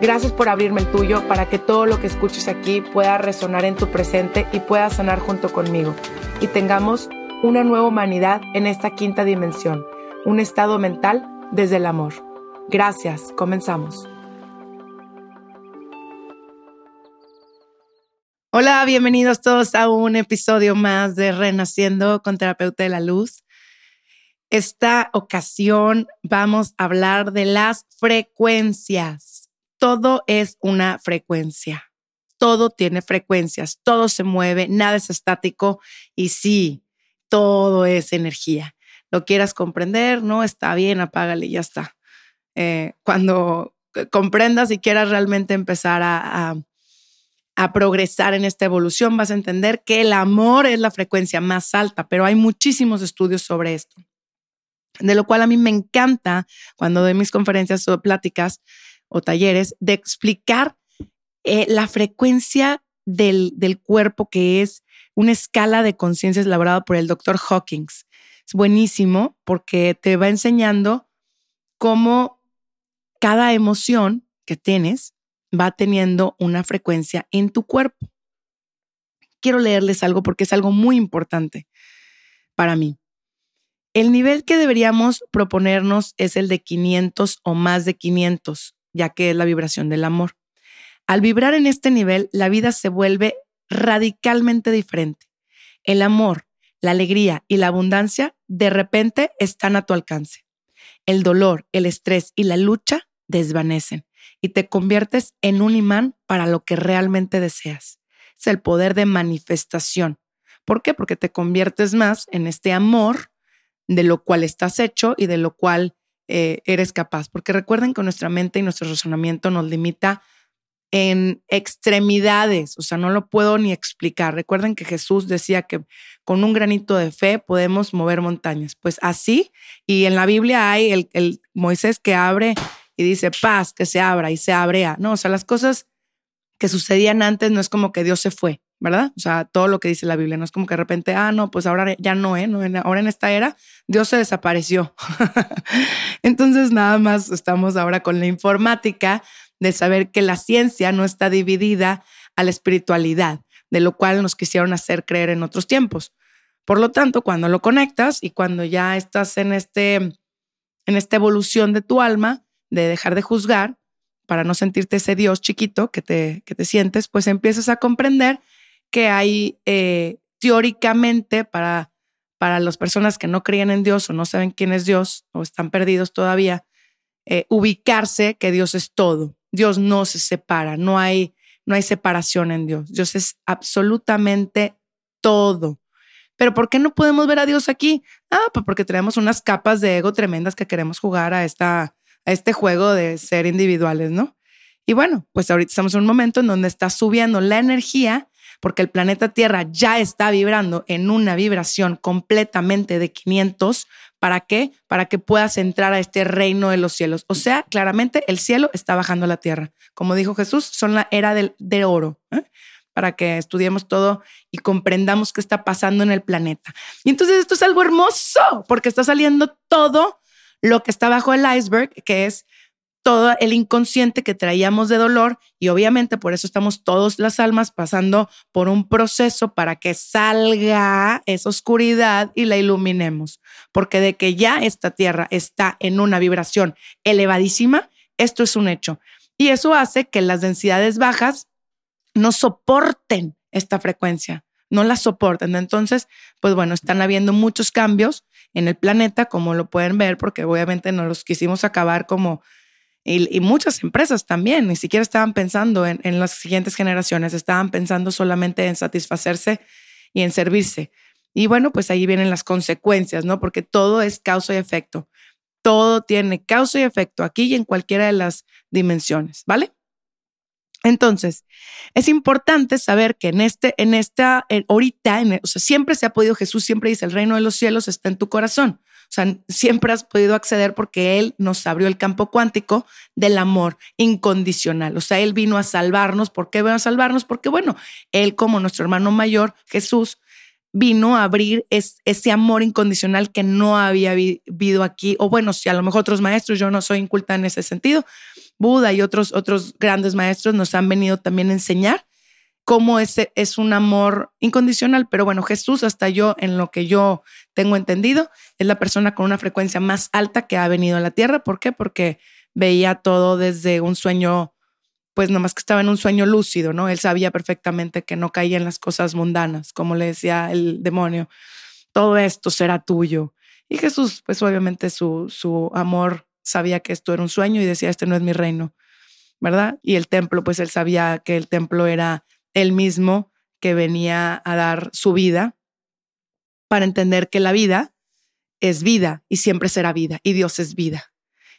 Gracias por abrirme el tuyo para que todo lo que escuches aquí pueda resonar en tu presente y pueda sanar junto conmigo. Y tengamos una nueva humanidad en esta quinta dimensión, un estado mental desde el amor. Gracias, comenzamos. Hola, bienvenidos todos a un episodio más de Renaciendo con Terapeuta de la Luz. Esta ocasión vamos a hablar de las frecuencias todo es una frecuencia. Todo tiene frecuencias, todo se mueve, nada es estático y sí, todo es energía. Lo quieras comprender, no está bien, apágale, ya está. Eh, cuando comprendas y quieras realmente empezar a, a progresar en esta evolución, vas a entender que el amor es la frecuencia más alta, pero hay muchísimos estudios sobre esto. De lo cual a mí me encanta cuando doy mis conferencias o pláticas, o talleres de explicar eh, la frecuencia del, del, cuerpo, que es una escala de conciencia elaborada por el doctor Hawkins. Es buenísimo porque te va enseñando cómo cada emoción que tienes va teniendo una frecuencia en tu cuerpo. Quiero leerles algo porque es algo muy importante para mí. El nivel que deberíamos proponernos es el de 500 o más de 500 ya que es la vibración del amor. Al vibrar en este nivel, la vida se vuelve radicalmente diferente. El amor, la alegría y la abundancia de repente están a tu alcance. El dolor, el estrés y la lucha desvanecen y te conviertes en un imán para lo que realmente deseas. Es el poder de manifestación. ¿Por qué? Porque te conviertes más en este amor de lo cual estás hecho y de lo cual eh, eres capaz. Porque recuerden que nuestra mente y nuestro razonamiento nos limita en extremidades, o sea, no lo puedo ni explicar. Recuerden que Jesús decía que con un granito de fe podemos mover montañas. Pues así, y en la Biblia hay el, el Moisés que abre y dice paz, que se abra y se abrea. No, o sea, las cosas que sucedían antes no es como que Dios se fue. ¿Verdad? O sea, todo lo que dice la Biblia, no es como que de repente, ah, no, pues ahora ya no, ¿eh? No, ahora en esta era, Dios se desapareció. Entonces, nada más estamos ahora con la informática de saber que la ciencia no está dividida a la espiritualidad, de lo cual nos quisieron hacer creer en otros tiempos. Por lo tanto, cuando lo conectas y cuando ya estás en, este, en esta evolución de tu alma, de dejar de juzgar, para no sentirte ese Dios chiquito que te, que te sientes, pues empiezas a comprender que hay eh, teóricamente para, para las personas que no creen en Dios o no saben quién es Dios o están perdidos todavía, eh, ubicarse que Dios es todo. Dios no se separa, no hay, no hay separación en Dios. Dios es absolutamente todo. Pero ¿por qué no podemos ver a Dios aquí? Ah, pues porque tenemos unas capas de ego tremendas que queremos jugar a, esta, a este juego de ser individuales, ¿no? Y bueno, pues ahorita estamos en un momento en donde está subiendo la energía porque el planeta Tierra ya está vibrando en una vibración completamente de 500. ¿Para qué? Para que puedas entrar a este reino de los cielos. O sea, claramente el cielo está bajando a la tierra. Como dijo Jesús, son la era del, de oro. ¿eh? para que estudiemos todo y comprendamos qué está pasando en el planeta. Y entonces esto es algo hermoso, porque está saliendo todo lo que está bajo el iceberg, que es todo el inconsciente que traíamos de dolor y obviamente por eso estamos todos las almas pasando por un proceso para que salga esa oscuridad y la iluminemos. Porque de que ya esta tierra está en una vibración elevadísima, esto es un hecho. Y eso hace que las densidades bajas no soporten esta frecuencia. no la soportan. Entonces, pues bueno, están habiendo muchos cambios en el planeta, como lo pueden ver, porque obviamente no los quisimos acabar como, y, muchas empresas también, ni siquiera estaban pensando en, en las siguientes generaciones, estaban pensando solamente en satisfacerse y en servirse. Y bueno, pues ahí vienen las consecuencias, ¿no? Porque todo es causa y efecto. Todo tiene causa y efecto aquí y en cualquiera de las dimensiones, ¿vale? Entonces, es importante saber que en este, en esta, ahorita, o sea, siempre se ha podido, Jesús siempre dice, el reino de los cielos está en tu corazón. Sea, siempre has podido acceder porque Él nos abrió el campo cuántico del amor incondicional. O sea, Él vino a salvarnos. ¿Por qué vino a salvarnos? Porque, bueno, Él como nuestro hermano mayor, Jesús, vino a abrir ese amor incondicional que no había habido aquí. O bueno, si a lo mejor otros maestros, yo no soy inculta en ese sentido, Buda y otros, otros grandes maestros nos han venido también a enseñar cómo ese es un amor incondicional. Pero bueno, Jesús, hasta yo, en lo que yo tengo entendido, es la persona con una frecuencia más alta que ha venido a la Tierra. ¿Por qué? Porque veía todo desde un sueño pues nomás que estaba en un sueño lúcido, ¿no? Él sabía perfectamente que no caía en las cosas mundanas, como le decía el demonio, todo esto será tuyo. Y Jesús, pues obviamente su, su amor sabía que esto era un sueño y decía, este no es mi reino, ¿verdad? Y el templo, pues él sabía que el templo era él mismo que venía a dar su vida para entender que la vida es vida y siempre será vida y Dios es vida.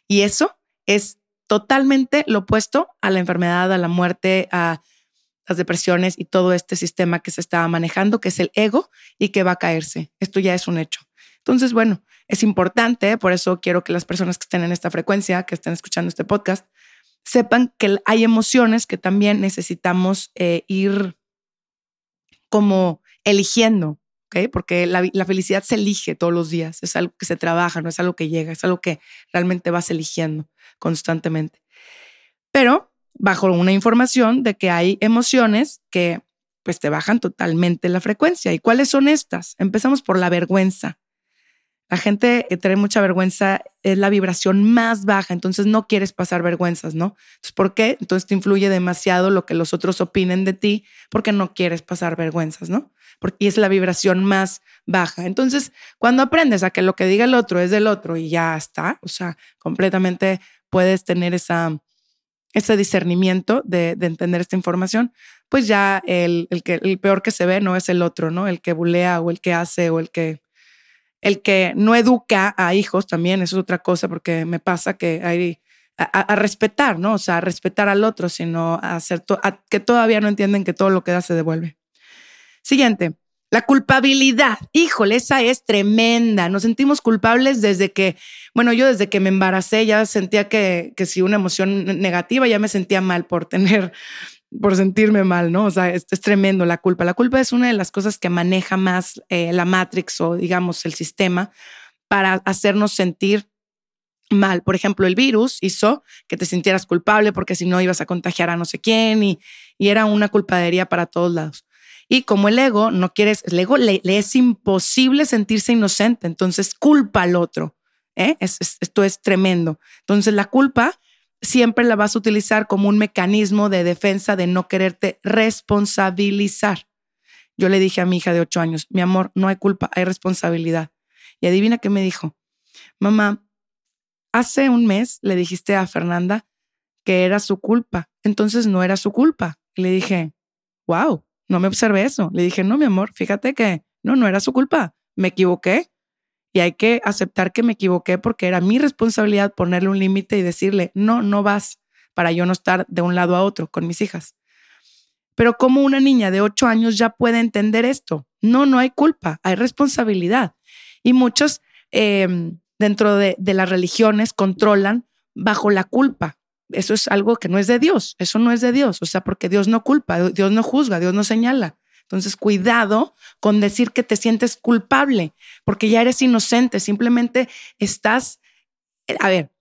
Y eso es totalmente lo opuesto a la enfermedad, a la muerte, a las depresiones y todo este sistema que se estaba manejando, que es el ego y que va a caerse. Esto ya es un hecho. Entonces, bueno, es importante, por eso quiero que las personas que estén en esta frecuencia, que estén escuchando este podcast, sepan que hay emociones que también necesitamos eh, ir como eligiendo. Porque la, la, felicidad se elige todos los días, es algo que se trabaja, no es algo que llega, es algo que realmente vas eligiendo constantemente. Pero bajo una información de que hay emociones que pues te bajan totalmente la frecuencia. ¿Y cuáles son estas? Empezamos por la vergüenza. La gente que tiene mucha vergüenza es la vibración más baja, entonces no quieres pasar vergüenzas, ¿no? Entonces, ¿por qué? Entonces te influye demasiado lo que los otros opinen de ti porque no quieres pasar vergüenzas, ¿no? Porque es la vibración más baja. Entonces, cuando aprendes a que lo que diga el otro es del otro y ya está, o sea, completamente puedes tener esa, ese discernimiento de, entender esta información, pues ya el, el, el peor que se ve no es el otro, ¿no? El que bulea o el que hace o el que, el que no educa a hijos también, eso es otra cosa, porque me pasa que hay a, respetar, ¿no? O sea, a respetar al otro, sino a hacer que todavía no entienden que todo lo que da se devuelve. Siguiente, la culpabilidad, híjole, esa es tremenda. Nos sentimos culpables desde que, bueno, yo desde que me embaracé ya sentía que, que si una emoción negativa ya me sentía mal por tener, por sentirme mal, ¿no? O sea, es, es tremendo la culpa. La culpa es una de las cosas que maneja más eh, la Matrix o digamos el sistema para hacernos sentir mal. Por ejemplo, el virus hizo que te sintieras culpable porque si no ibas a contagiar a no sé quién y, y era una culpadería para todos lados. Y como el ego no quieres, el ego le, es imposible sentirse inocente, entonces culpa al otro. ¿eh? esto es tremendo. Entonces la culpa siempre la vas a utilizar como un mecanismo de defensa de no quererte responsabilizar. Yo le dije a mi hija de ocho años, mi amor, no hay culpa, hay responsabilidad. Y adivina qué me dijo, mamá, hace un mes le dijiste a Fernanda que era su culpa, entonces no era su culpa. Y le dije, wow, no me observé eso. Le dije, no, mi amor, fíjate que no, no era su culpa. Me equivoqué y hay que aceptar que me equivoqué porque era mi responsabilidad ponerle un límite y decirle, no, no vas para yo no estar de un lado a otro con mis hijas. Pero como una niña de ocho años ya puede entender esto? No, no hay culpa, hay responsabilidad. Y muchos em, dentro de, de las religiones controlan bajo la culpa eso es algo que no es de Dios, eso no es de Dios, o sea, porque Dios no culpa, Dios no juzga, Dios no señala. Entonces, cuidado con decir que te sientes culpable, porque ya eres inocente, simplemente estás, eh, a ver,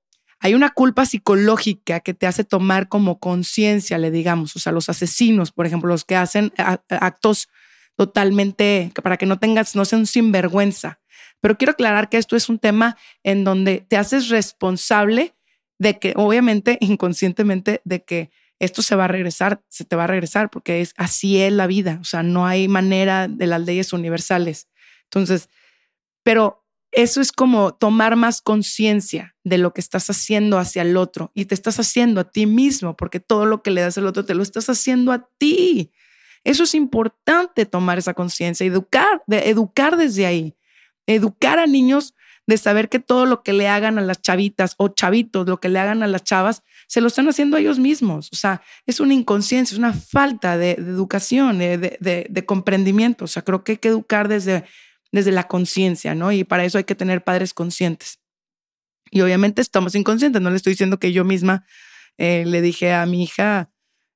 hay una culpa psicológica que te hace tomar como conciencia, le digamos, o sea, los asesinos, por ejemplo, los que hacen actos totalmente, para que no tengas, no sean sinvergüenza. Pero quiero aclarar que esto es un tema en donde te haces responsable de que obviamente inconscientemente de que esto se va a regresar, se te va a regresar porque es así es la vida, o sea, no hay manera de las leyes universales. Entonces, pero eso es como tomar más conciencia de lo que estás haciendo hacia el otro y te estás haciendo a ti mismo, porque todo lo que le das al otro te lo estás haciendo a ti. Eso es importante tomar esa conciencia, educar, de educar desde ahí, educar a niños de saber que todo lo que le hagan a las chavitas o chavitos, lo que le hagan a las chavas, se lo están haciendo ellos mismos. O sea, es una inconsciencia, es una falta de, educación, de, de, de, comprendimiento. O sea, creo que hay que educar desde, desde la conciencia, ¿no? Y para eso hay que tener padres conscientes. Y obviamente estamos inconscientes, no le estoy diciendo que yo misma eh, le dije a mi hija,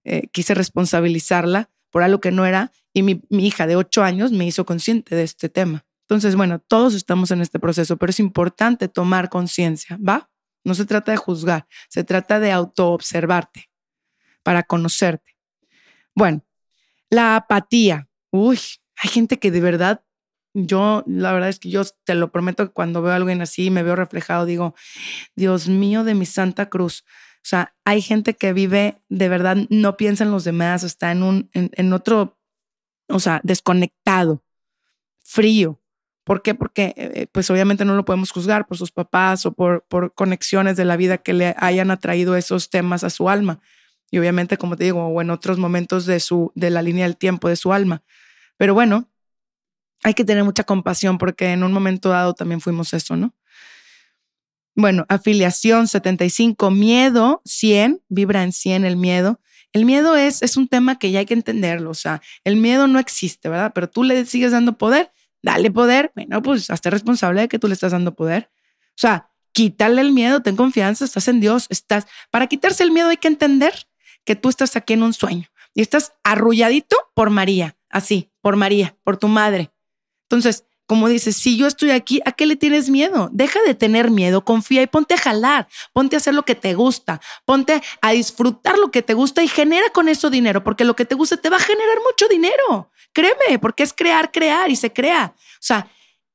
eh, quise responsabilizarla por algo que no era, y mi, mi hija de ocho años me hizo consciente de este tema. Entonces, bueno, todos estamos en este proceso, pero es importante tomar conciencia, ¿va? No se trata de juzgar, se trata de autoobservarte para conocerte. Bueno, la apatía. Uy, hay gente que de verdad, yo, la verdad es que yo te lo prometo que cuando veo a alguien así y me veo reflejado, digo, Dios mío de mi Santa Cruz. O sea, hay gente que vive, de verdad, no piensa en los demás, está en un, en otro, o sea, desconectado, frío. ¿Por qué? Porque eh, pues obviamente no lo podemos juzgar por sus papás o por, por conexiones de la vida que le hayan atraído esos temas a su alma. Y obviamente, como te digo, o en otros momentos de, su, de la línea del tiempo de su alma. Pero bueno, hay que tener mucha compasión porque en un momento dado también fuimos eso, ¿no? Bueno, afiliación 75, miedo 100, vibra en 100 el miedo. El miedo es, es un tema que ya hay que entenderlo, o sea, el miedo no existe, ¿verdad? Pero tú le sigues dando poder dale poder. Bueno, pues hazte responsable de que tú le estás dando poder. O sea, quítale el miedo, ten confianza, estás en Dios, estás. Para quitarse el miedo hay que entender que tú estás aquí en un sueño y estás arrulladito por María, así, por María, por tu madre. Entonces, como dices, si yo estoy aquí, ¿a qué le tienes miedo? Deja de tener miedo, confía y ponte a jalar, ponte a hacer lo que te gusta, ponte a disfrutar lo que te gusta y genera con eso dinero, porque lo que te gusta te va a generar mucho dinero. Créeme, porque es crear, crear y se crea. O sea,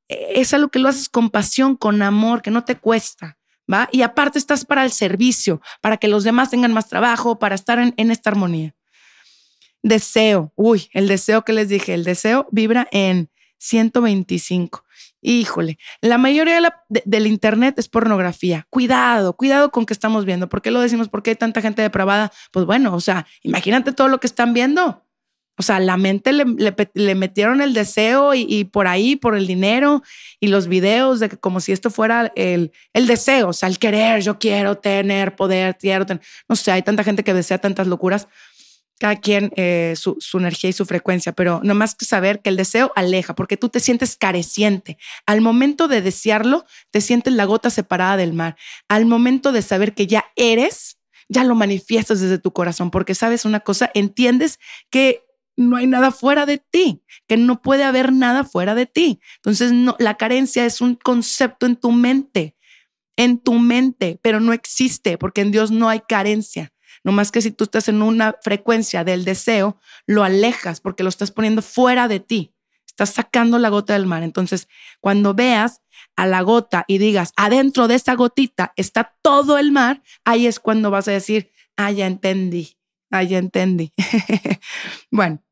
e, es algo que lo haces con pasión, con amor, que no te cuesta. ¿Va? Y aparte estás para el servicio, para que los demás tengan más trabajo, para estar en, en esta armonía. Deseo, uy, el deseo que les dije, el deseo vibra en 125. Híjole, la mayoría del Internet es pornografía. Cuidado, cuidado con que estamos viendo. ¿Por qué lo decimos? ¿Por qué hay tanta gente depravada? Pues bueno, o sea, imagínate todo lo que están viendo. O sea, la mente le, metieron el deseo y, por ahí, por el dinero y los videos de que como si esto fuera el, el deseo, o sea, el querer, yo quiero tener poder, quiero tener, no sé, hay tanta gente que desea tantas locuras cada quien eh, su, energía y su frecuencia, pero no más que saber que el deseo aleja, porque tú te sientes careciente. Al momento de desearlo, te sientes la gota separada del mar. Al momento de saber que ya eres, ya lo manifiestas desde tu corazón, porque sabes una cosa, entiendes que no hay nada fuera de ti, que no puede haber nada fuera de ti. Entonces, no, la carencia es un concepto en tu mente, en tu mente, pero no existe, porque en Dios no hay carencia. No más que si tú estás en una frecuencia del deseo, lo alejas porque lo estás poniendo fuera de ti. Estás sacando la gota del mar. Entonces, cuando veas a la gota y digas, adentro de esa gotita está todo el mar, ahí es cuando vas a decir, ah, ya entendí, ah, ya entendí. bueno,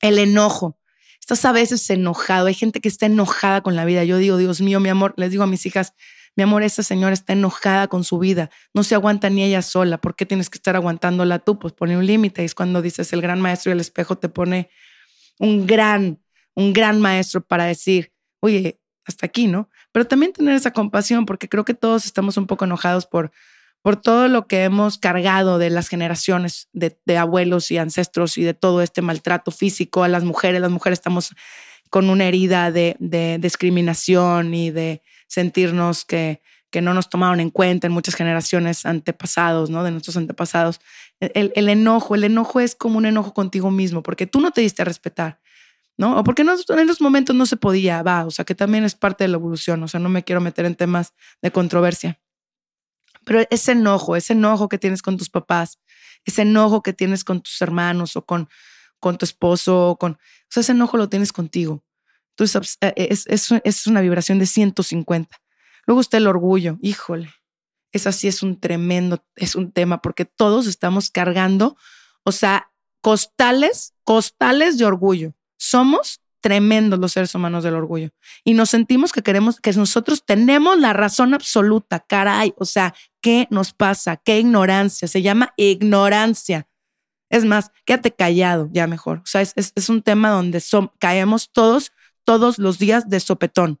el enojo. Estás a veces enojado. Hay gente que está enojada con la vida. Yo digo, Dios mío, mi amor, les digo a mis hijas, mi amor, esta señora está enojada con su vida, no se aguanta ni ella sola, ¿por qué tienes que estar aguantándola tú? Pues pone un límite, es cuando dices el gran maestro y el espejo te pone un gran, un gran maestro para decir, oye, hasta aquí, ¿no? Pero también tener esa compasión, porque creo que todos estamos un poco enojados por, por todo lo que hemos cargado de las generaciones de, abuelos y ancestros y de todo este maltrato físico a las mujeres. Las mujeres estamos con una herida de discriminación y de sentirnos que, que no nos tomaron en cuenta en muchas generaciones antepasados, ¿no? De nuestros antepasados. El, el, enojo, el enojo es como un enojo contigo mismo, porque tú no te diste a respetar, ¿no? O porque no, en esos momentos no se podía, va, o sea, que también es parte de la evolución, o sea, no me quiero meter en temas de controversia. Pero ese enojo, ese enojo que tienes con tus papás, ese enojo que tienes con tus hermanos o con, con tu esposo, o con, o sea, ese enojo lo tienes contigo. Entonces, eh, es, es, es una vibración de 150. Luego está el orgullo, híjole. es así, es un tremendo, es un tema, porque todos estamos cargando, o sea, costales, costales de orgullo. Somos tremendos los seres humanos del orgullo. Y nos sentimos que queremos, que nosotros tenemos la razón absoluta, caray. O sea, ¿qué nos pasa? ¿Qué ignorancia? Se llama ignorancia. Es más, quédate callado, ya mejor. O sea, es, es, un tema donde caemos todos, todos los días de sopetón.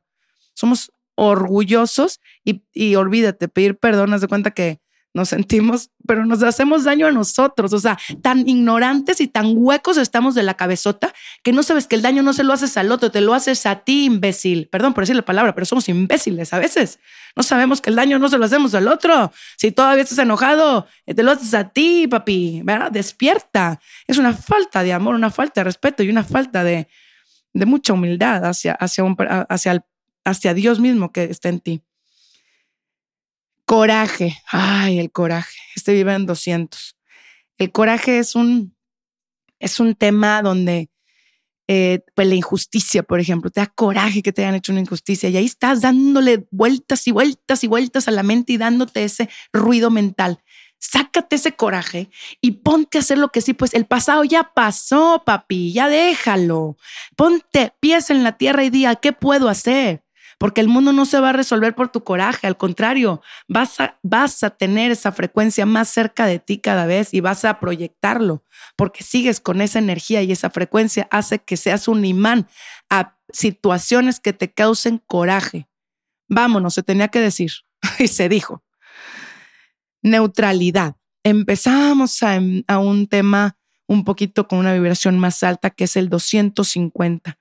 Somos orgullosos y, y olvídate, pedir perdón, haz de cuenta que nos sentimos, pero nos hacemos daño a nosotros. O sea, tan ignorantes y tan huecos estamos de la cabezota que no sabes que el daño no se lo haces al otro, te lo haces a ti, imbécil. Perdón por decir la palabra, pero somos imbéciles a veces. No sabemos que el daño no se lo hacemos al otro. Si todavía estás enojado, eh, te lo haces a ti, papi. ¿verdad? Despierta. Es una falta de amor, una falta de respeto y una falta de, de mucha humildad hacia, hacia, hacia, hacia Dios mismo que está en ti. Coraje. Ay, el coraje. Este vive en 200. El coraje es un, es un tema donde eh, pues la injusticia, por ejemplo, te da coraje que te hayan hecho una injusticia y ahí estás dándole vueltas y vueltas y vueltas a la mente y dándote ese ruido mental. Sácate ese coraje y ponte a hacer lo que sí, pues el pasado ya pasó, papi, ya déjalo. Ponte pies en la tierra y diga, ¿qué puedo hacer? porque el mundo no se va a resolver por tu coraje, al contrario, vas a, vas a tener esa frecuencia más cerca de ti cada vez y vas a proyectarlo, porque sigues con esa energía y esa frecuencia hace que seas un imán a situaciones que te causen coraje. Vámonos, se tenía que decir y se dijo. Neutralidad. Empezamos a, un tema un poquito con una vibración más alta que es el 250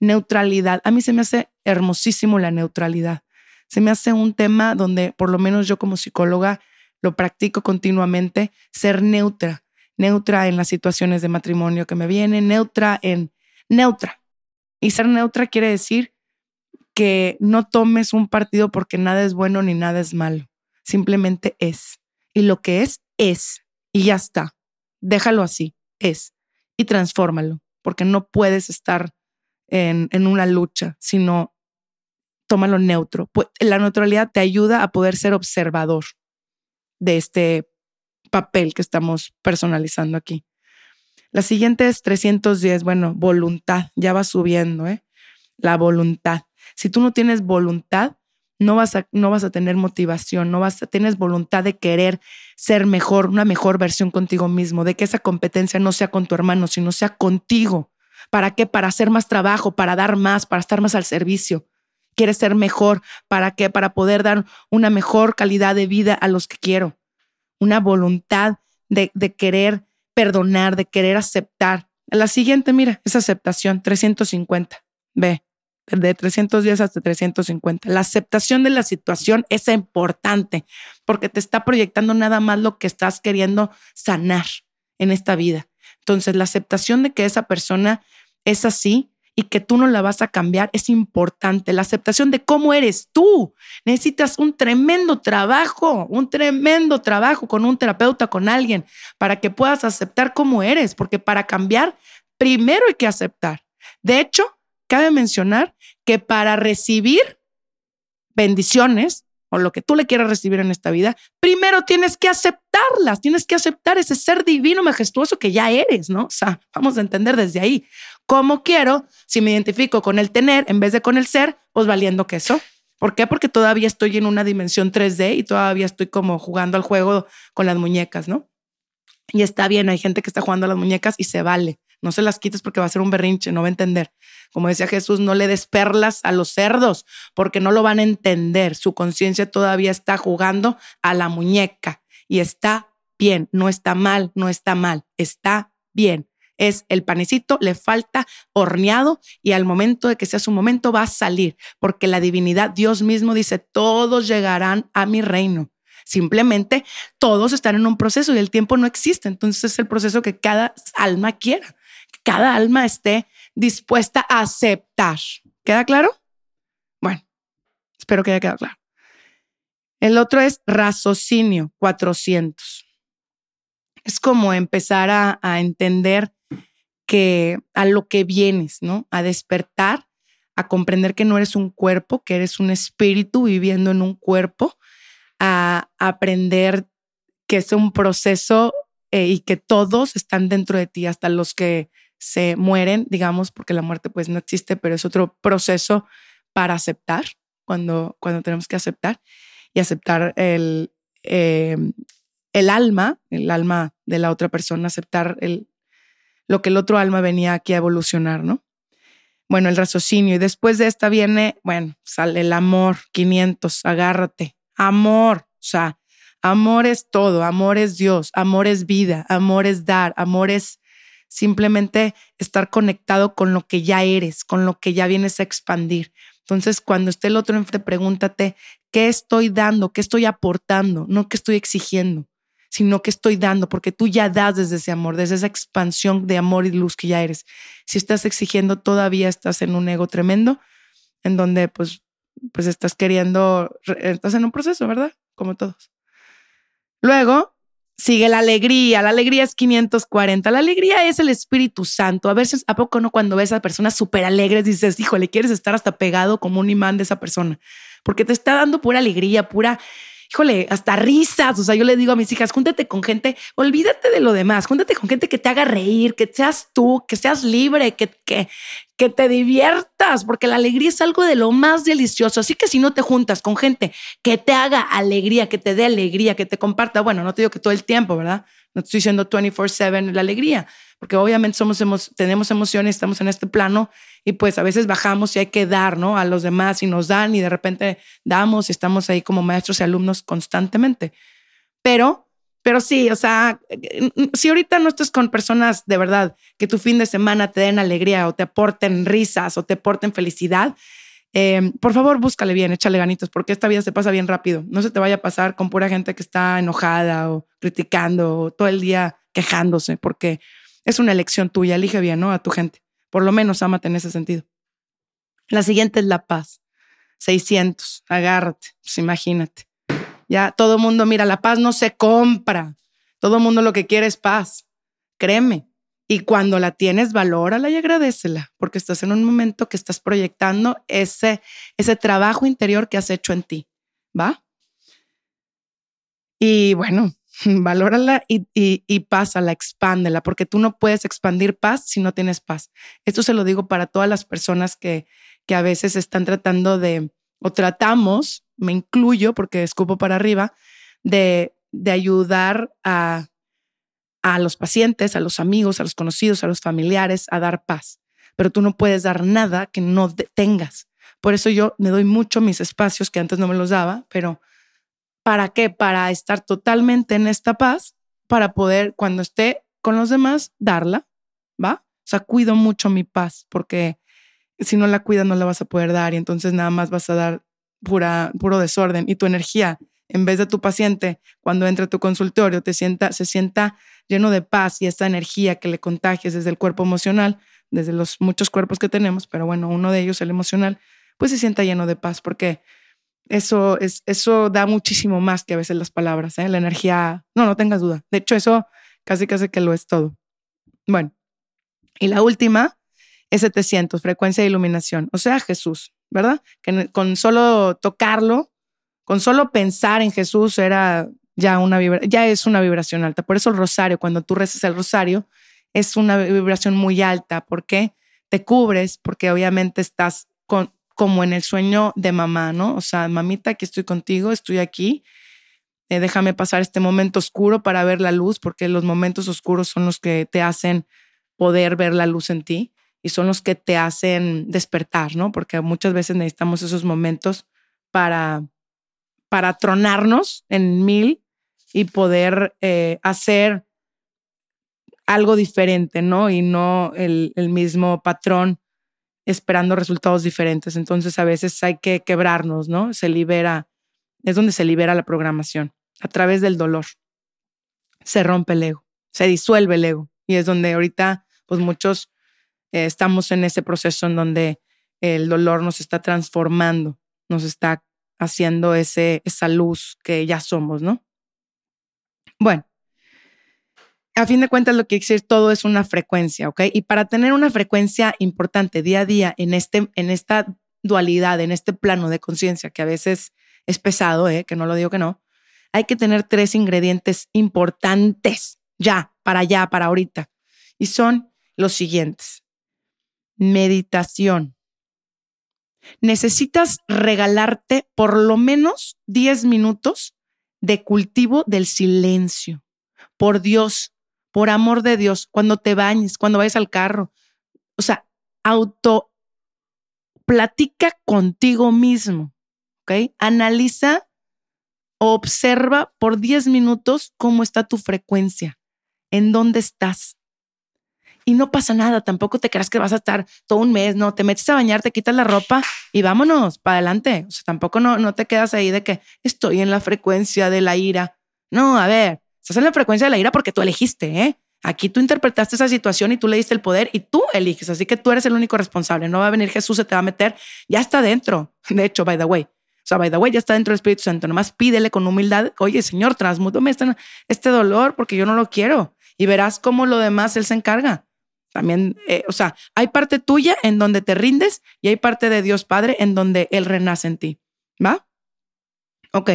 neutralidad. A mí se me hace hermosísimo la neutralidad. Se me hace un tema donde por lo menos yo como psicóloga lo practico continuamente, ser neutra, neutra en las situaciones de matrimonio que me vienen, neutra en neutra. Y ser neutra quiere decir que no tomes un partido porque nada es bueno ni nada es malo. Simplemente es. Y lo que es, es. Y ya está. Déjalo así, es. Y transfórmalo, porque no puedes estar en, una lucha, sino tómalo neutro. La neutralidad te ayuda a poder ser observador de este papel que estamos personalizando aquí. La siguiente es 310, bueno, voluntad, ya va subiendo, ¿eh? La voluntad. Si tú no tienes voluntad, no vas a, no vas a tener motivación, no vas a, tienes voluntad de querer ser mejor, una mejor versión contigo mismo, de que esa competencia no sea con tu hermano, sino sea contigo. ¿Para qué? Para hacer más trabajo, para dar más, para estar más al servicio. Quieres ser mejor. ¿Para qué? Para poder dar una mejor calidad de vida a los que quiero. Una voluntad de, de querer perdonar, de querer aceptar. La siguiente, mira, es aceptación, 350. Ve, de 310 hasta 350. La aceptación de la situación es importante porque te está proyectando nada más lo que estás queriendo sanar en esta vida. Entonces, la aceptación de que esa persona es así y que tú no la vas a cambiar es importante. La aceptación de cómo eres tú. Necesitas un tremendo trabajo, un tremendo trabajo con un terapeuta, con alguien, para que puedas aceptar cómo eres, porque para cambiar, primero hay que aceptar. De hecho, cabe mencionar que para recibir bendiciones, o lo que tú le quieras recibir en esta vida, primero tienes que aceptarlas, tienes que aceptar ese ser divino, majestuoso que ya eres, ¿no? O sea, vamos a entender desde ahí. ¿Cómo quiero si me identifico con el tener en vez de con el ser? Pues valiendo queso. ¿Por qué? Porque todavía estoy en una dimensión 3D y todavía estoy como jugando al juego con las muñecas, ¿no? Y está bien, hay gente que está jugando a las muñecas y se vale. No se las quites porque va a ser un berrinche, no va a entender. Como decía Jesús, no le des perlas a los cerdos porque no lo van a entender. Su conciencia todavía está jugando a la muñeca y está bien, no está mal, no está mal, está bien. Es el panecito, le falta horneado y al momento de que sea su momento va a salir, porque la divinidad, Dios mismo dice, todos llegarán a mi reino. Simplemente todos están en un proceso y el tiempo no existe. Entonces es el proceso que cada alma quiera cada alma esté dispuesta a aceptar. ¿Queda claro? Bueno, espero que haya quedado claro. El otro es raciocinio, 400. Es como empezar a, entender que a lo que vienes, ¿no? A despertar, a comprender que no eres un cuerpo, que eres un espíritu viviendo en un cuerpo, a aprender que es un proceso eh, y que todos están dentro de ti, hasta los que se mueren, digamos, porque la muerte pues no existe, pero es otro proceso para aceptar, cuando, cuando tenemos que aceptar y aceptar el, eh, el alma, el alma de la otra persona, aceptar el, lo que el otro alma venía aquí a evolucionar, ¿no? Bueno, el raciocinio. Y después de esta viene, bueno, sale el amor, 500, agárrate. Amor, o sea, amor es todo, amor es Dios, amor es vida, amor es dar, amor es simplemente estar conectado con lo que ya eres, con lo que ya vienes a expandir. Entonces, cuando esté el otro enfrente, pregúntate, ¿qué estoy dando? ¿Qué estoy aportando? No qué estoy exigiendo sino que estoy dando, porque tú ya das desde ese amor, desde esa expansión de amor y luz que ya eres. Si estás exigiendo, todavía estás en un ego tremendo, en donde pues, pues estás queriendo, estás en un proceso, ¿verdad? Como todos. Luego sigue la alegría. La alegría es 540. La alegría es el Espíritu Santo. A veces, ¿a poco no cuando ves a personas súper alegres dices, híjole, quieres estar hasta pegado como un imán de esa persona? Porque te está dando pura alegría, pura híjole, hasta risas. O sea, yo le digo a mis hijas, júntate con gente, olvídate de lo demás, júntate con gente que te haga reír, que seas tú, que seas libre, que, que, que te diviertas, porque la alegría es algo de lo más delicioso. Así que si no te juntas con gente que te haga alegría, que te dé alegría, que te comparta, bueno, no te digo que todo el tiempo, ¿verdad? No estoy diciendo 24/7 la alegría, porque obviamente somos, tenemos emociones, estamos en este plano y pues a veces bajamos y hay que dar, ¿no? A los demás y nos dan y de repente damos y estamos ahí como maestros y alumnos constantemente. Pero, pero sí, o sea, si ahorita no estás con personas de verdad que tu fin de semana te den alegría o te aporten risas o te aporten felicidad, eh, por favor, búscale bien, échale ganitos, porque esta vida se pasa bien rápido. No se te vaya a pasar con pura gente que está enojada o criticando o todo el día quejándose, porque es una elección tuya. Elige bien, ¿no? A tu gente. Por lo menos ámate en ese sentido. La siguiente es la paz. 600, agárrate, pues imagínate. Ya todo mundo, mira, la paz no se compra. Todo mundo lo que quiere es paz. Créeme. Y cuando la tienes, valórala y agradecela, porque estás en un momento que estás proyectando ese, ese trabajo interior que has hecho en ti. ¿Va? Y bueno, valórala y, y, pásala, expándela, porque tú no puedes expandir paz si no tienes paz. Esto se lo digo para todas las personas que, que a veces están tratando de, o tratamos, me incluyo porque escupo para arriba, de, de ayudar a, a los pacientes, a los amigos, a los conocidos, a los familiares a dar paz. Pero tú no puedes dar nada que no tengas. Por eso yo me doy mucho mis espacios que antes no me los daba, pero ¿Para qué? Para estar totalmente en esta paz, para poder cuando esté con los demás darla, ¿va? O sea, cuido mucho mi paz porque si no la cuidas no la vas a poder dar y entonces nada más vas a dar pura, puro desorden y tu energía, en vez de tu paciente, cuando entra a tu consultorio, te sienta, se sienta lleno de paz y esta energía que le contagies desde el cuerpo emocional, desde los muchos cuerpos que tenemos, pero bueno, uno de ellos, el emocional, pues se sienta lleno de paz porque eso, es, eso da muchísimo más que a veces las palabras, ¿eh? la energía, no, no tengas duda. De hecho, eso casi casi que lo es todo. Bueno, y la última es 700, frecuencia de iluminación, o sea, Jesús, ¿verdad? Que con solo tocarlo, con solo pensar en Jesús era ya una ya es una vibración alta. Por eso el rosario, cuando tú rezas el rosario, es una vibración muy alta. porque Te cubres, porque obviamente estás con, como en el sueño de mamá, ¿no? O sea, mamita, aquí estoy contigo, estoy aquí. Eh, déjame pasar este momento oscuro para ver la luz, porque los momentos oscuros son los que te hacen poder ver la luz en ti y son los que te hacen despertar, ¿no? Porque muchas veces necesitamos esos momentos para, para tronarnos en mil y poder eh, hacer algo diferente, ¿no? Y no el, mismo patrón esperando resultados diferentes. Entonces a veces hay que quebrarnos, ¿no? Se libera, es donde se libera la programación, a través del dolor. Se rompe el ego, se disuelve el ego. Y es donde ahorita, pues muchos eh, estamos en ese proceso en donde el dolor nos está transformando, nos está haciendo ese, esa luz que ya somos, ¿no? Bueno, a fin de cuentas lo que decir todo es una frecuencia, ¿ok? Y para tener una frecuencia importante día a día en, este, en esta dualidad, en este plano de conciencia que a veces es pesado, ¿eh? que no lo digo que no, hay que tener tres ingredientes importantes ya, para allá, para ahorita. Y son los siguientes. Meditación. Necesitas regalarte por lo menos 10 minutos de cultivo del silencio. Por Dios, por amor de Dios, cuando te bañes, cuando vayas al carro. O sea, auto platica contigo mismo, ¿ok? Analiza, observa por 10 minutos cómo está tu frecuencia, en dónde estás. Y no pasa nada, tampoco te creas que vas a estar todo un mes, no, te metes a bañar, te quitas la ropa y vámonos para adelante. O sea, tampoco no, no te quedas ahí de que estoy en la frecuencia de la ira. No, a ver, estás en la frecuencia de la ira porque tú elegiste, ¿eh? Aquí tú interpretaste esa situación y tú le diste el poder y tú eliges. Así que tú eres el único responsable. No va a venir Jesús, se te va a meter. Ya está dentro. De hecho, by the way. O sea, by the way, ya está dentro del Espíritu Santo. Nomás pídele con humildad. Oye, Señor, transmútame este, este dolor porque yo no lo quiero. Y verás cómo lo demás Él se encarga. También, eh, o sea, hay parte tuya en donde te rindes y hay parte de Dios Padre en donde Él renace en ti. ¿Va? Ok.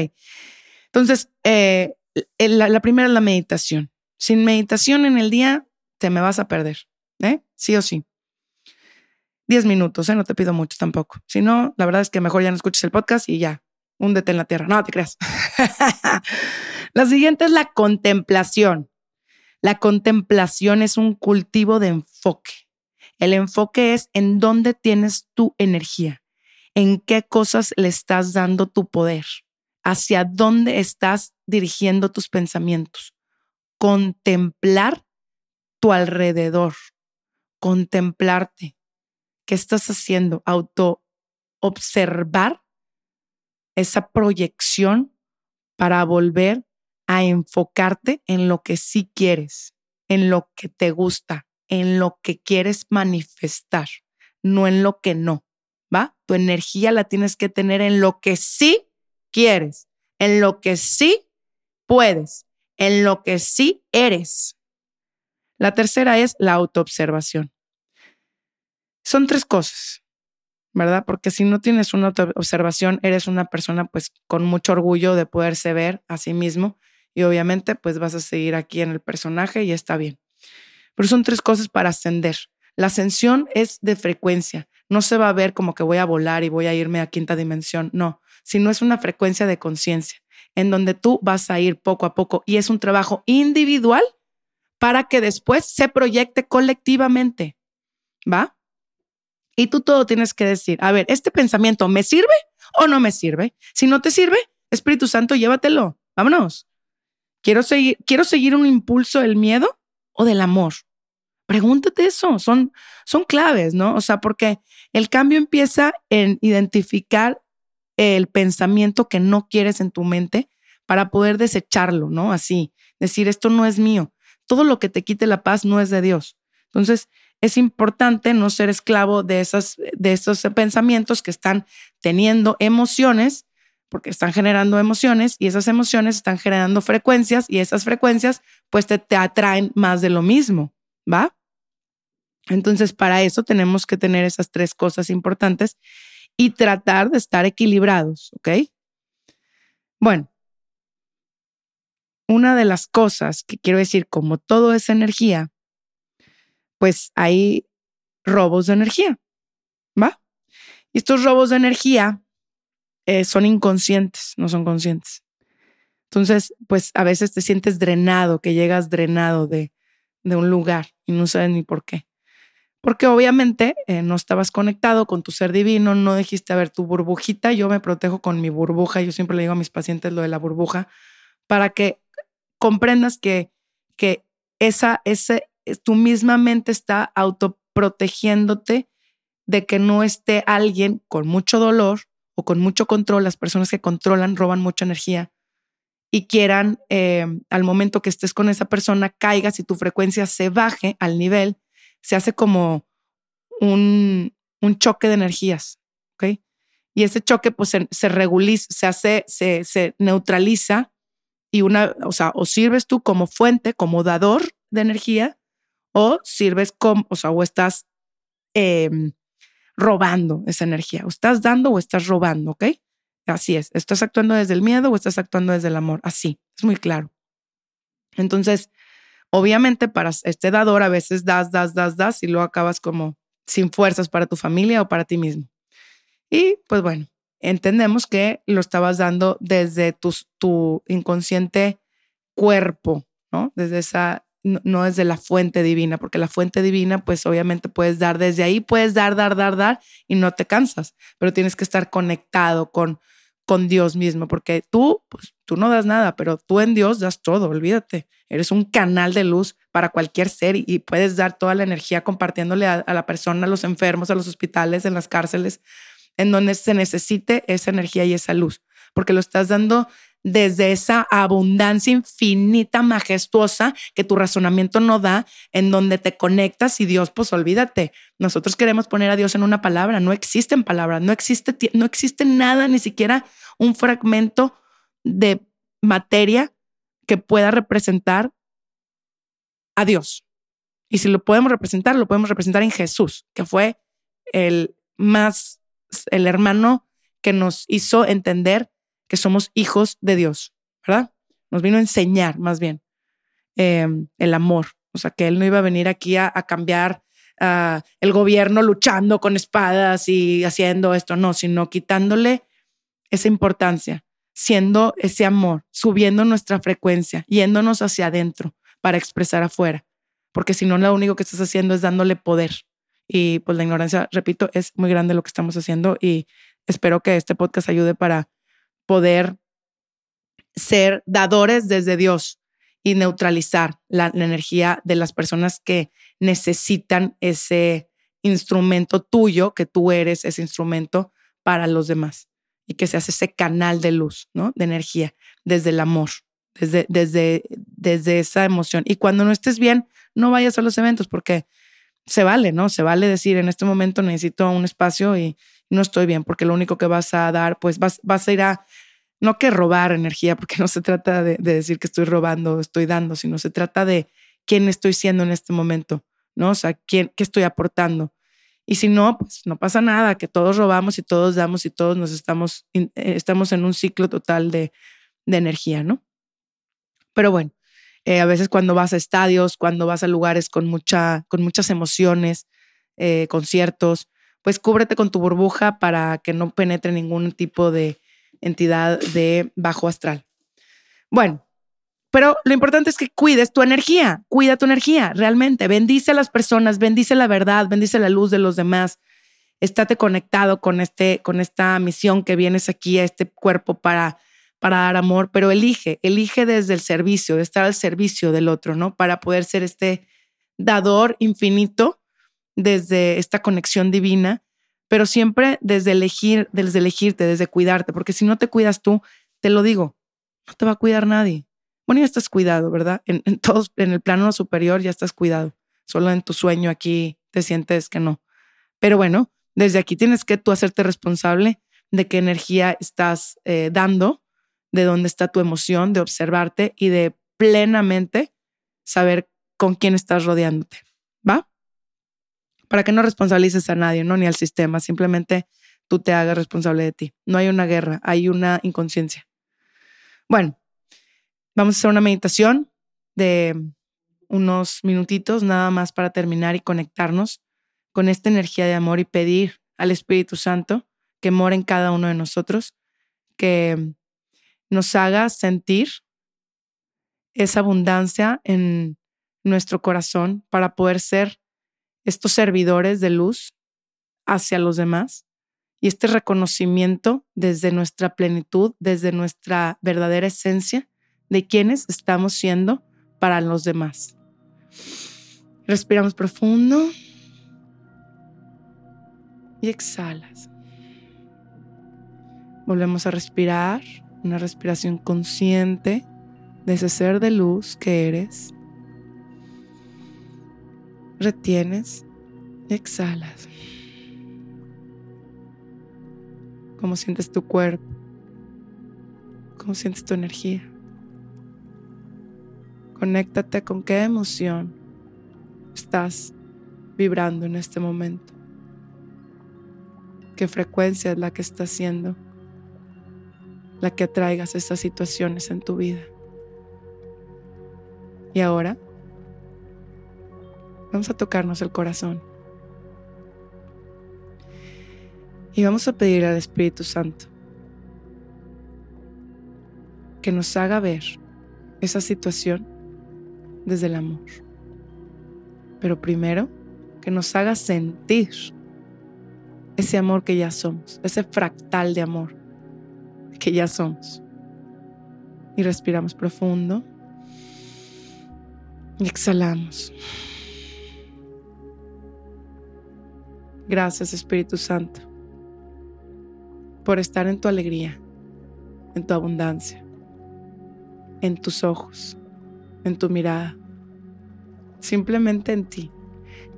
Entonces, eh, la primera es la meditación. Sin meditación en el día, te me vas a perder, ¿eh? Sí o sí. Diez minutos, ¿eh? No te pido mucho tampoco. Si no, la verdad es que mejor ya no escuches el podcast y ya, húndete en la tierra. No te creas. la siguiente es la contemplación. La contemplación es un cultivo de enfoque. El enfoque es en dónde tienes tu energía, en qué cosas le estás dando tu poder, hacia dónde estás dirigiendo tus pensamientos contemplar tu alrededor, contemplarte. ¿Qué estás haciendo? Auto observar esa proyección para volver a enfocarte en lo que sí quieres, en lo que te gusta, en lo que quieres manifestar, no en lo que no, ¿va? Tu energía la tienes que tener en lo que sí quieres, en lo que sí puedes, en lo que sí eres. La tercera es la autoobservación. Son tres cosas, ¿verdad? Porque si no tienes una autoobservación, eres una persona pues con mucho orgullo de poderse ver a sí mismo y obviamente pues vas a seguir aquí en el personaje y está bien. Pero son tres cosas para ascender. La ascensión es de frecuencia. No se va a ver como que voy a volar y voy a irme a quinta dimensión. No, sino es una frecuencia de conciencia en donde tú vas a ir poco a poco y es un trabajo individual para que después se proyecte colectivamente. ¿Va? Y tú todo tienes que decir, a ver, ¿este pensamiento me sirve o no me sirve? Si no te sirve, Espíritu Santo, llévatelo. Vámonos. Quiero seguir, quiero seguir un impulso del miedo o del amor. Pregúntate eso, son, son claves, ¿no? O sea, porque el cambio empieza en identificar el pensamiento que no quieres en tu mente para poder desecharlo, ¿no? Así, decir, esto no es mío. Todo lo que te quite la paz no es de Dios. Entonces, es importante no ser esclavo de, esas, de esos pensamientos que están teniendo emociones, porque están generando emociones y esas emociones están generando frecuencias y esas frecuencias pues te, te atraen más de lo mismo, ¿va? Entonces, para eso tenemos que tener esas tres cosas importantes y tratar de estar equilibrados, ¿ok? Bueno, una de las cosas que quiero decir, como todo es energía, pues hay robos de energía, ¿va? Y estos robos de energía eh, son inconscientes, no son conscientes. Entonces, pues a veces te sientes drenado, que llegas drenado de, de un lugar y no sabes ni por qué porque obviamente eh, no estabas conectado con tu ser divino, no dijiste ver tu burbujita, yo me protejo con mi burbuja, yo siempre le digo a mis pacientes lo de la burbuja, para que comprendas que, que esa, ese, tu misma mente está autoprotegiéndote de que no esté alguien con mucho dolor con mucho control, las personas que controlan roban mucha energía y quieran eh, al momento que estés con esa persona caigas y tu frecuencia se baje al nivel se hace como un, choque de energías, ¿ok? Y ese choque pues se, se reguliza, se hace, se, se neutraliza y una, o sea, o sirves tú como fuente, como dador de energía, o sirves como, o sea, o estás em, robando esa energía, o estás dando o estás robando, ¿ok? Así es. ¿Estás actuando desde el miedo o estás actuando desde el amor? Así, es muy claro. Entonces, obviamente para este dador a veces das, das, das, das y luego acabas como sin fuerzas para tu familia o para ti mismo. Y pues bueno, entendemos que lo estabas dando desde tu, tu inconsciente cuerpo, ¿no? Desde esa, no, desde la fuente divina, porque la fuente divina, pues obviamente puedes dar desde ahí, puedes dar, dar, dar, dar y no te cansas, pero tienes que estar conectado con, con Dios mismo, porque tú, pues tú no das nada, pero tú en Dios das todo, olvídate. Eres un canal de luz para cualquier ser y, puedes dar toda la energía compartiéndole a, a la persona, a los enfermos, a los hospitales, en las cárceles, en donde se necesite esa energía y esa luz, porque lo estás dando desde esa abundancia infinita, majestuosa que tu razonamiento no da, en donde te conectas y Dios, pues olvídate. Nosotros queremos poner a Dios en una palabra, no existen palabras, no existe, no existe nada, ni siquiera un fragmento de materia que pueda representar a Dios. Y si lo podemos representar, lo podemos representar en Jesús, que fue el más, el hermano que nos hizo entender que somos hijos de Dios, ¿verdad? Nos vino a enseñar más bien em, el amor. O sea, que Él no iba a venir aquí a, cambiar el gobierno luchando con espadas y haciendo esto, no, sino quitándole esa importancia, siendo ese amor, subiendo nuestra frecuencia, yéndonos hacia adentro para expresar afuera. Porque si no, lo único que estás haciendo es dándole poder. Y pues la ignorancia, repito, es muy grande lo que estamos haciendo y espero que este podcast ayude para poder ser dadores desde Dios y neutralizar la, energía de las personas que necesitan ese instrumento tuyo, que tú eres ese instrumento para los demás y que seas ese canal de luz, ¿no? De energía, desde el amor, desde, desde, desde esa emoción. Y cuando no estés bien, no vayas a los eventos porque se vale, ¿no? Se vale decir en este momento necesito un espacio y, no estoy bien, porque lo único que vas a dar, pues vas, vas a ir a, no que robar energía, porque no se trata de, decir que estoy robando estoy dando, sino se trata de quién estoy siendo en este momento, ¿no? O sea, quién, qué estoy aportando. Y si no, pues no pasa nada, que todos robamos y todos damos y todos nos estamos, eh, estamos en un ciclo total de, de energía, ¿no? Pero bueno, eh, a veces cuando vas a estadios, cuando vas a lugares con, mucha, con muchas emociones, eh, conciertos, pues cúbrete con tu burbuja para que no penetre ningún tipo de entidad de bajo astral. Bueno, pero lo importante es que cuides tu energía, cuida tu energía, realmente. Bendice a las personas, bendice la verdad, bendice la luz de los demás. Estate conectado con, este, con esta misión que vienes aquí a este cuerpo para, para dar amor, pero elige, elige desde el servicio, de estar al servicio del otro, ¿no? Para poder ser este dador infinito desde esta conexión divina, pero siempre desde elegir, desde elegirte, desde cuidarte, porque si no te cuidas tú, te lo digo, no te va a cuidar nadie. Bueno, ya estás cuidado, ¿verdad? En, todos, en el plano superior ya estás cuidado. Solo en tu sueño aquí te sientes que no. Pero bueno, desde aquí tienes que tú hacerte responsable de qué energía estás eh, dando, de dónde está tu emoción, de observarte y de plenamente saber con quién estás rodeándote. ¿Va? Para que no responsabilices a nadie, ¿no? Ni al sistema, simplemente tú te hagas responsable de ti. No hay una guerra, hay una inconsciencia. Bueno, vamos a hacer una meditación de unos minutitos nada más para terminar y conectarnos con esta energía de amor y pedir al Espíritu Santo que mora en cada uno de nosotros, que nos haga sentir esa abundancia en nuestro corazón para poder ser estos servidores de luz hacia los demás y este reconocimiento desde nuestra plenitud, desde nuestra verdadera esencia de quienes estamos siendo para los demás. Respiramos profundo y exhalas. Volvemos a respirar, una respiración consciente de ese ser de luz que eres retienes exhalas. ¿Cómo sientes tu cuerpo? ¿Cómo sientes tu energía? Conéctate con qué emoción estás vibrando en este momento. ¿Qué frecuencia es la que estás siendo la que atraigas estas situaciones en tu vida. Y ahora vamos a tocarnos el corazón. Y vamos a pedir al Espíritu Santo que nos haga ver esa situación desde el amor. Pero primero, que nos haga sentir ese amor que ya somos, ese fractal de amor que ya somos. Y respiramos profundo. Y exhalamos. Gracias Espíritu Santo por estar en tu alegría, en tu abundancia, en tus ojos, en tu mirada, simplemente en ti.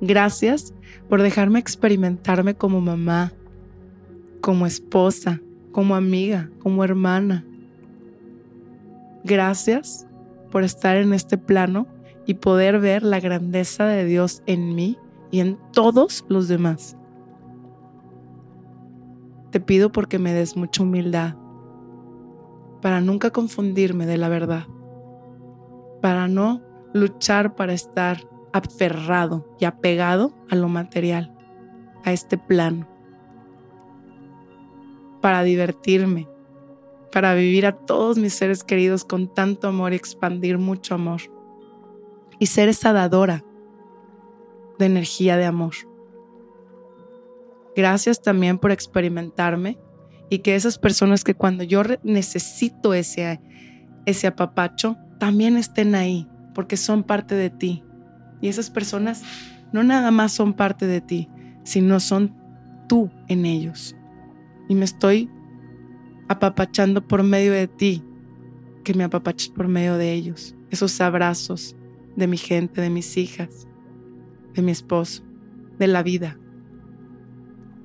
Gracias por dejarme experimentarme como mamá, como esposa, como amiga, como hermana. Gracias por estar en este plano y poder ver la grandeza de Dios en mí y en todos los demás. Te pido porque me des mucha humildad para nunca confundirme de la verdad, para no luchar para estar aferrado y apegado a lo material, a este plano, para divertirme, para vivir a todos mis seres queridos con tanto amor y expandir mucho amor, y ser esa dadora de energía de amor. Gracias también por experimentarme y que esas personas que cuando yo necesito ese, ese apapacho, también estén ahí, porque son parte de ti. Y esas personas no nada más son parte de ti, sino son tú en ellos. Y me estoy apapachando por medio de ti, que me apapaches por medio de ellos. Esos abrazos de mi gente, de mis hijas, de mi esposo, de la vida.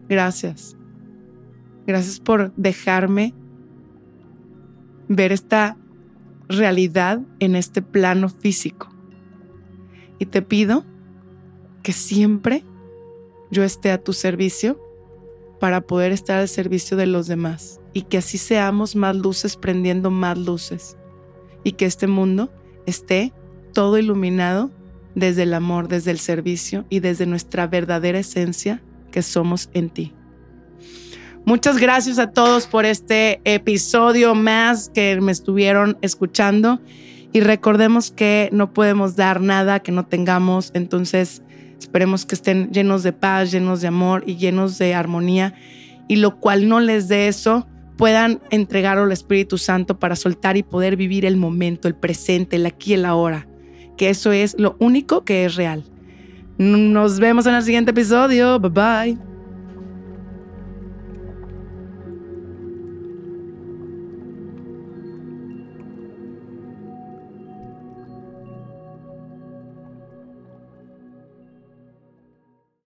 Gracias. Gracias por dejarme ver esta realidad en este plano físico. Y te pido que siempre yo esté a tu servicio para poder estar al servicio de los demás y que así seamos más luces prendiendo más luces y que este mundo esté todo iluminado desde el amor, desde el servicio y desde nuestra verdadera esencia que somos en ti. Muchas gracias a todos por este episodio más que me estuvieron escuchando y recordemos que no podemos dar nada que no tengamos, entonces esperemos que estén llenos de paz, llenos de amor y llenos de armonía y lo cual no les dé eso, puedan entregar al Espíritu Santo para soltar y poder vivir el momento, el presente, el aquí y el ahora, que eso es lo único que es real. Nos vemos en el siguiente episodio. Bye bye.